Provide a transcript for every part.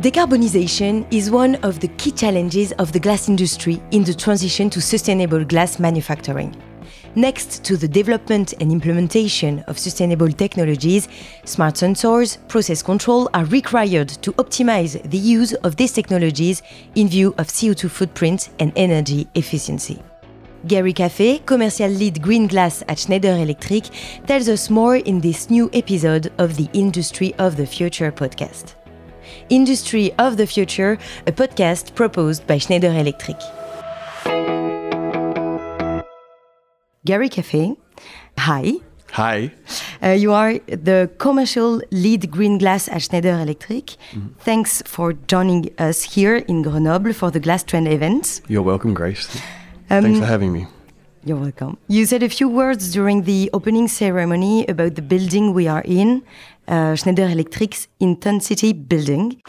Decarbonization is one of the key challenges of the glass industry in the transition to sustainable glass manufacturing. Next to the development and implementation of sustainable technologies, smart sensors, process control are required to optimize the use of these technologies in view of CO2 footprint and energy efficiency. Gary Café, commercial lead green glass at Schneider Electric, tells us more in this new episode of the Industry of the Future podcast. Industry of the Future, a podcast proposed by Schneider Electric. Gary Café, hi. Hi. Uh, you are the commercial lead green glass at Schneider Electric. Mm -hmm. Thanks for joining us here in Grenoble for the Glass Trend event. You're welcome, Grace. Um, Thanks for having me. You're welcome. You said a few words during the opening ceremony about the building we are in, uh, Schneider Electric's IntenCity Building.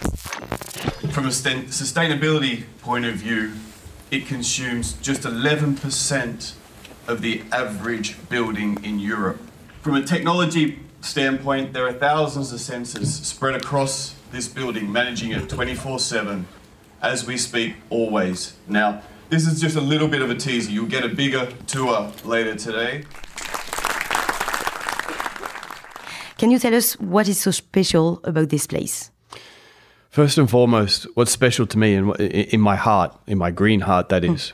From a sustainability point of view, it consumes just 11% of the average building in Europe. From a technology standpoint, there are thousands of sensors spread across this building, managing it 24 7 as we speak, always. Now, this is just a little bit of a teaser. You'll get a bigger tour later today. Can you tell us what is so special about this place? First and foremost, what's special to me in, in my heart, in my green heart, that is,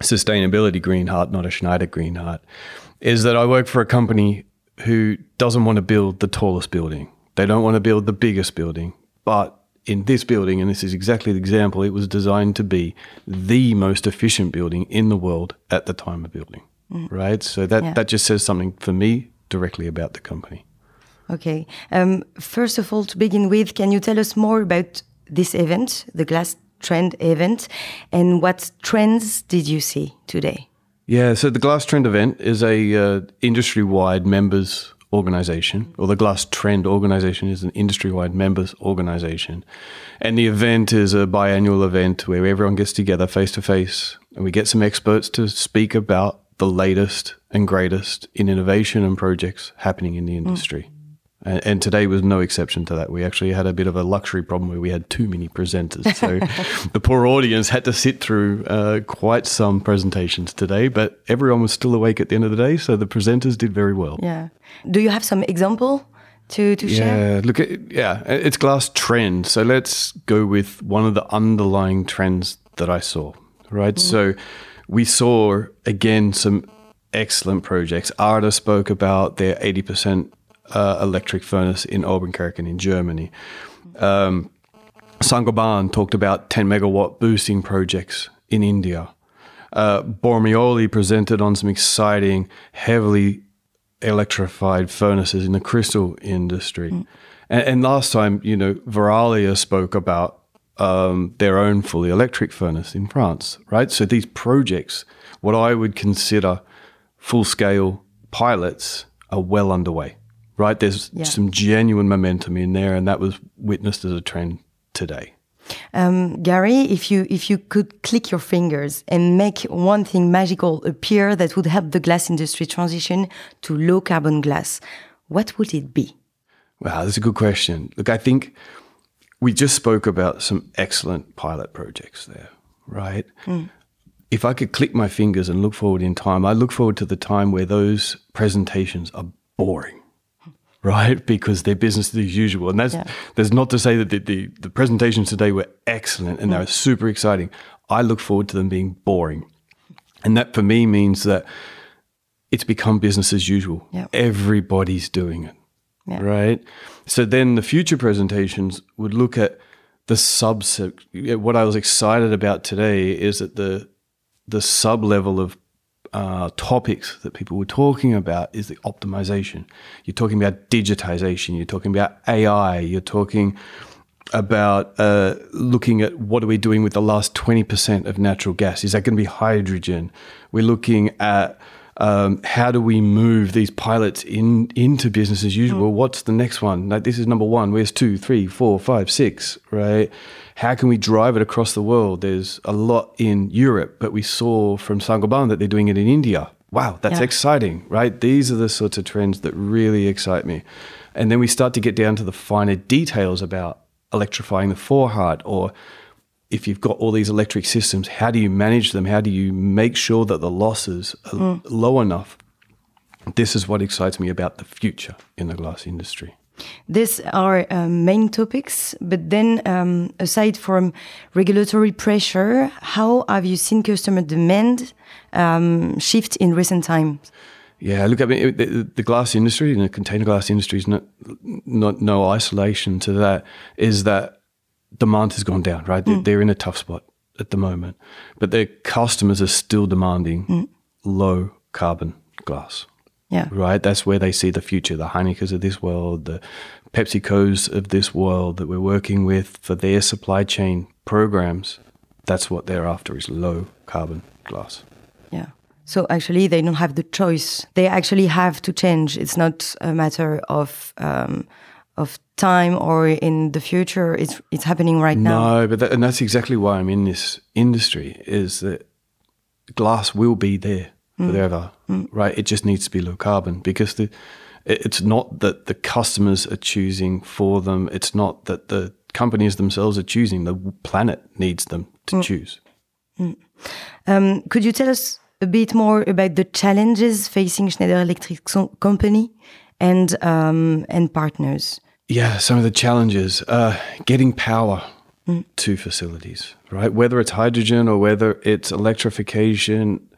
sustainability green heart, not a Schneider green heart, is that I work for a company who doesn't want to build the tallest building. They don't want to build the biggest building. But in this building, and this is exactly the example, it was designed to be the most efficient building in the world at the time of building. Mm. Right? So that, yeah. that just says something for me directly about the company. Okay. Um, first of all, to begin with, can you tell us more about this event, the Glass Trend event, and what trends did you see today? Yeah, so the Glass Trend event is a uh, industry-wide members organization, or the Glass Trend organization is an industry-wide members organization, and the event is a biannual event where everyone gets together face to face, and we get some experts to speak about the latest and greatest in innovation and projects happening in the industry. And, and, today was no exception to that. We actually had a bit of a luxury problem where we had too many presenters. So the poor audience had to sit through uh, quite some presentations today, but everyone was still awake at the end of the day. So the presenters did very well. Yeah. Do you have some example? To, to yeah, share? look at yeah, it's glass trend. So let's go with one of the underlying trends that I saw. Right, mm. so we saw again some excellent projects. Ardagh spoke about their eighty percent uh, electric furnace in Obernkirchen in Germany. Um, Saint-Gobain talked about 10 megawatt boosting projects in India. Uh, Bormioli presented on some exciting, heavily electrified furnaces in the crystal industry. Mm. And, and, last time, you know, Verallia spoke about um, their own fully electric furnace in France, right? So these projects, what I would consider full scale pilots, are well underway right? There's yeah. some genuine momentum in there, and that was witnessed as a trend today. Um, Gary, if you if you could click your fingers and make one thing magical appear that would help the glass industry transition to low carbon glass, what would it be? Wow, that's a good question. Look, I think we just spoke about some excellent pilot projects there, right? Mm. If I could click my fingers and look forward in time, I look forward to the time where those presentations are boring right? Because they're business as usual. And that's, yeah. that's not to say that the, the, the, presentations today were excellent and mm. they were super exciting. I look forward to them being boring. And that for me means that it's become business as usual. Yeah. Everybody's doing it, right? So then the future presentations would look at the subset. What I was excited about today is that the the sub level of uh, topics that people were talking about is the optimization. You're talking about digitization. You're talking about AI. You're talking about uh, looking at what are we doing with the last 20% of natural gas? Is that going to be hydrogen? We're looking at um, how do we move these pilots in into business as usual? Mm. What's the next one? Like this is number one. Where's two, three, four, five, six? Right? how can we drive it across the world? There's a lot in Europe, but we saw from Saint-Gobain that they're doing it in India. Wow, that's yeah. exciting, right? These are the sorts of trends that really excite me. And then we start to get down to the finer details about electrifying the forehearth or if you've got all these electric systems, how do you manage them? How do you make sure that the losses are mm. low enough? This is what excites me about the future in the glass industry. These are um, main topics, but then um, aside from regulatory pressure, how have you seen customer demand um, shift in recent times? Yeah, look, I mean, the, the glass industry and the container glass industry is not, not no isolation to that. Is that demand has gone down, right? Mm. They're in a tough spot at the moment, but their customers are still demanding mm. low carbon glass. Yeah. Right? That's where they see the future. The Heinekens of this world, the PepsiCos of this world that we're working with for their supply chain programs. That's what they're after is low carbon glass. Yeah. So actually, they don't have the choice. They actually have to change. It's not a matter of um, of time or in the future. It's it's happening right no, now. No, but that, and that's exactly why I'm in this industry. Is that glass will be there mm. forever, mm. right? It just needs to be low carbon because the it's not that the customers are choosing for them. It's not that the companies themselves are choosing. The planet needs them to mm. choose. Mm. Um, could you tell us a bit more about the challenges facing Schneider Electric company and um, and partners? Yeah, some of the challenges: uh, getting power mm. to facilities, right? Whether it's hydrogen or whether it's electrification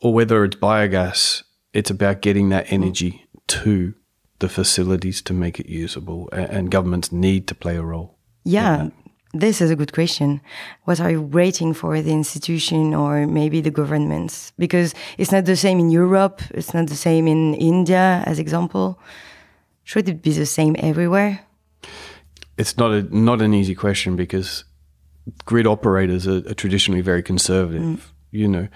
or whether it's biogas, it's about getting that energy to the facilities to make it usable, and governments need to play a role. Yeah, this is a good question. What are you waiting for the institution or maybe the governments? Because it's not the same in Europe, it's not the same in India, as example. Should it be the same everywhere? It's not a not an easy question because grid operators are, are traditionally very conservative. Mm. You know,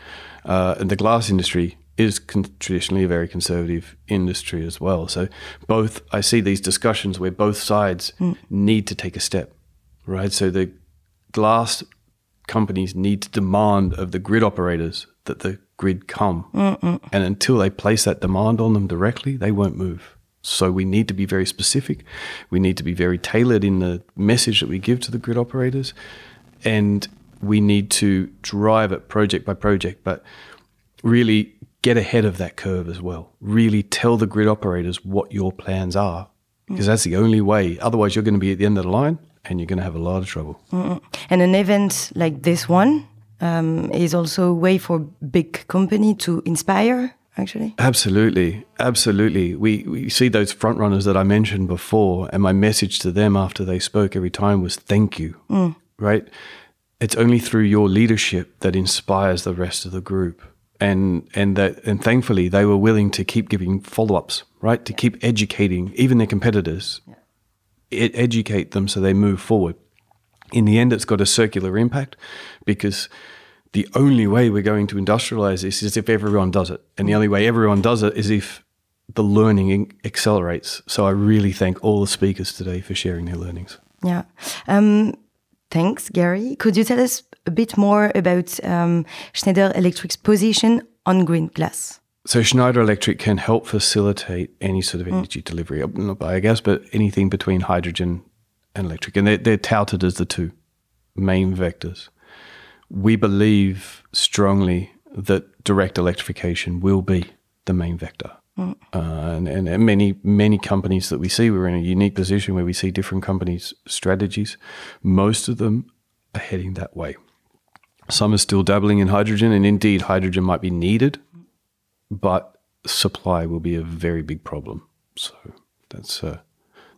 uh, and the glass industry is con- traditionally a very conservative industry as well. So both, I see these discussions where both sides mm. need to take a step, right? So the glass companies need to demand of the grid operators that the grid come, Mm-mm. and until they place that demand on them directly, they won't move. So we need to be very specific. We need to be very tailored in the message that we give to the grid operators, and we need to drive it project by project, but really get ahead of that curve as well. Really tell the grid operators what your plans are, because that's the only way. Otherwise, you're going to be at the end of the line and you're going to have a lot of trouble. Mm-mm. And an event like this one um, is also a way for big company to inspire. Actually, absolutely, absolutely. We we see those front runners that I mentioned before, and my message to them after they spoke every time was thank you. Mm. Right, it's only through your leadership that inspires the rest of the group and and that and thankfully they were willing to keep giving follow-ups right to keep educating even their competitors yeah. it, educate them so they move forward in the end it's got a circular impact because the only way we're going to industrialize this is if everyone does it and the only way everyone does it is if the learning accelerates so i really thank all the speakers today for sharing their learnings yeah um, Thanks, Gary. Could you tell us a bit more about um, Schneider Electric's position on green glass? So Schneider Electric can help facilitate any sort of mm. energy mm. delivery, not biogas, but anything between hydrogen and electric. And they're, they're touted as the two main vectors. We believe strongly that direct electrification will be the main vector. Mm. Uh, and, and, many many companies that we see, we're in a unique position where we see different companies' strategies. Most of them are heading that way. Some are still dabbling in hydrogen, and indeed, hydrogen might be needed, but supply will be a very big problem. So that's uh,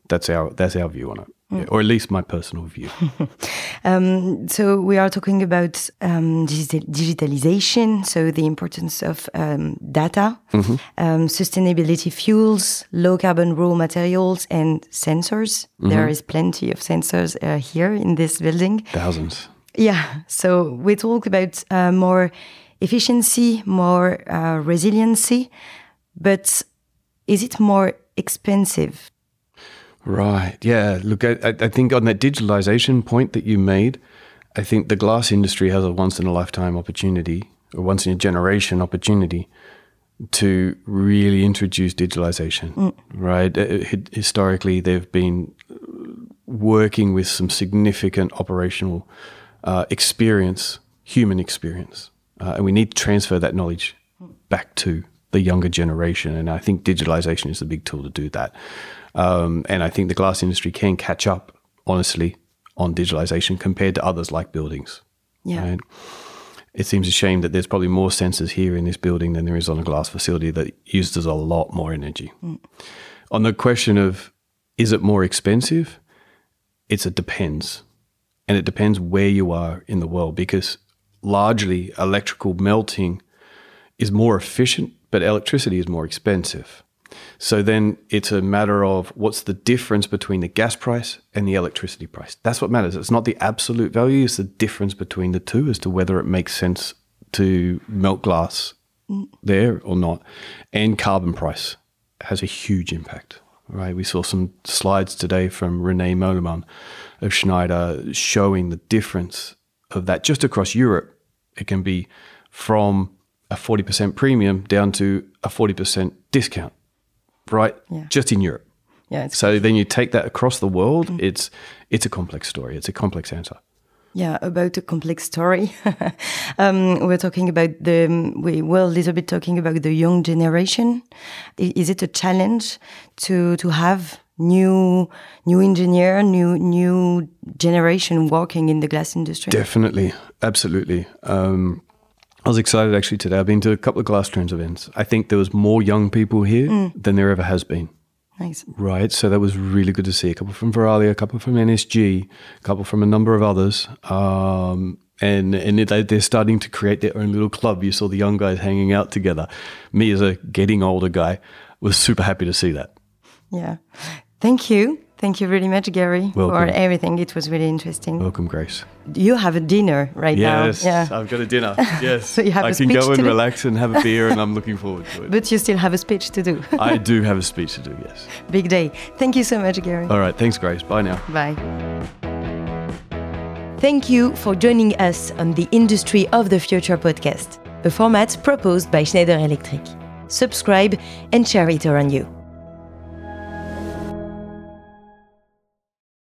that's our that's our view on it or at least my personal view. um, so we are talking about um, digital digitalization, so the importance of um, data, mm -hmm. sustainability fuels, low carbon raw materials, and sensors. Mm -hmm. There is plenty of sensors uh, here in this building. Thousands. Yeah. So we talk about uh, more efficiency, more uh, resiliency, but is it more expensive? Right. Yeah. Look, I, I think on that digitalization point that you made, I think the glass industry has a once in a lifetime opportunity or once in a generation opportunity to really introduce digitalization. Mm. Right. Uh, historically, they've been working with some significant operational uh, experience, human experience. Uh, and we need to transfer that knowledge back to the younger generation. And I think digitalization is the big tool to do that. Um, and I think the glass industry can catch up, honestly, on digitalization compared to others like buildings. Yeah. Right? It seems a shame that there's probably more sensors here in this building than there is on a glass facility that uses a lot more energy. Mm. On the question of is it more expensive? It's a depends. And it depends where you are in the world because largely electrical melting is more efficient, but electricity is more expensive. So then it's a matter of what's the difference between the gas price and the electricity price. That's what matters. It's not the absolute value, it's the difference between the two as to whether it makes sense to melt glass there or not. And carbon price has a huge impact. Right, we saw some slides today from René Moleman of Schneider showing the difference of that just across Europe. It can be from a 40% premium down to a 40% discount right? Yeah. Just in Europe. Yeah. So then you take that across the world. Mm. It's it's a complex story. It's a complex answer. Yeah, about a complex story. um, we're talking about the we were a little bit talking about the young generation. Is it a challenge to to have new new engineer, new new generation working in the glass industry? Definitely, absolutely. Um, I was excited actually today. I've been to a couple of Glass Trends events. I think there was more young people here mm. than there ever has been. Nice. Right. So that was really good to see. A couple from Verallia, a couple from NSG, a couple from a number of others. Um, and and they're starting to create their own little club. You saw the young guys hanging out together. Me, as a getting older guy, was super happy to see that. Yeah. Thank you. Thank you very much, Gary, Welcome. for everything. It was really interesting. Welcome, Grace. You have a dinner right yes, now. Yes, I've got a dinner. Yes. so you have I a can go and do? relax and have a beer, and I'm looking forward to it. But you still have a speech to do. I do have a speech to do, yes. Big day. Thank you so much, Gary. All right. Thanks, Grace. Bye now. Bye. Thank you for joining us on the Industry of the Future podcast, a format proposed by Schneider Electric. Subscribe and share it around you.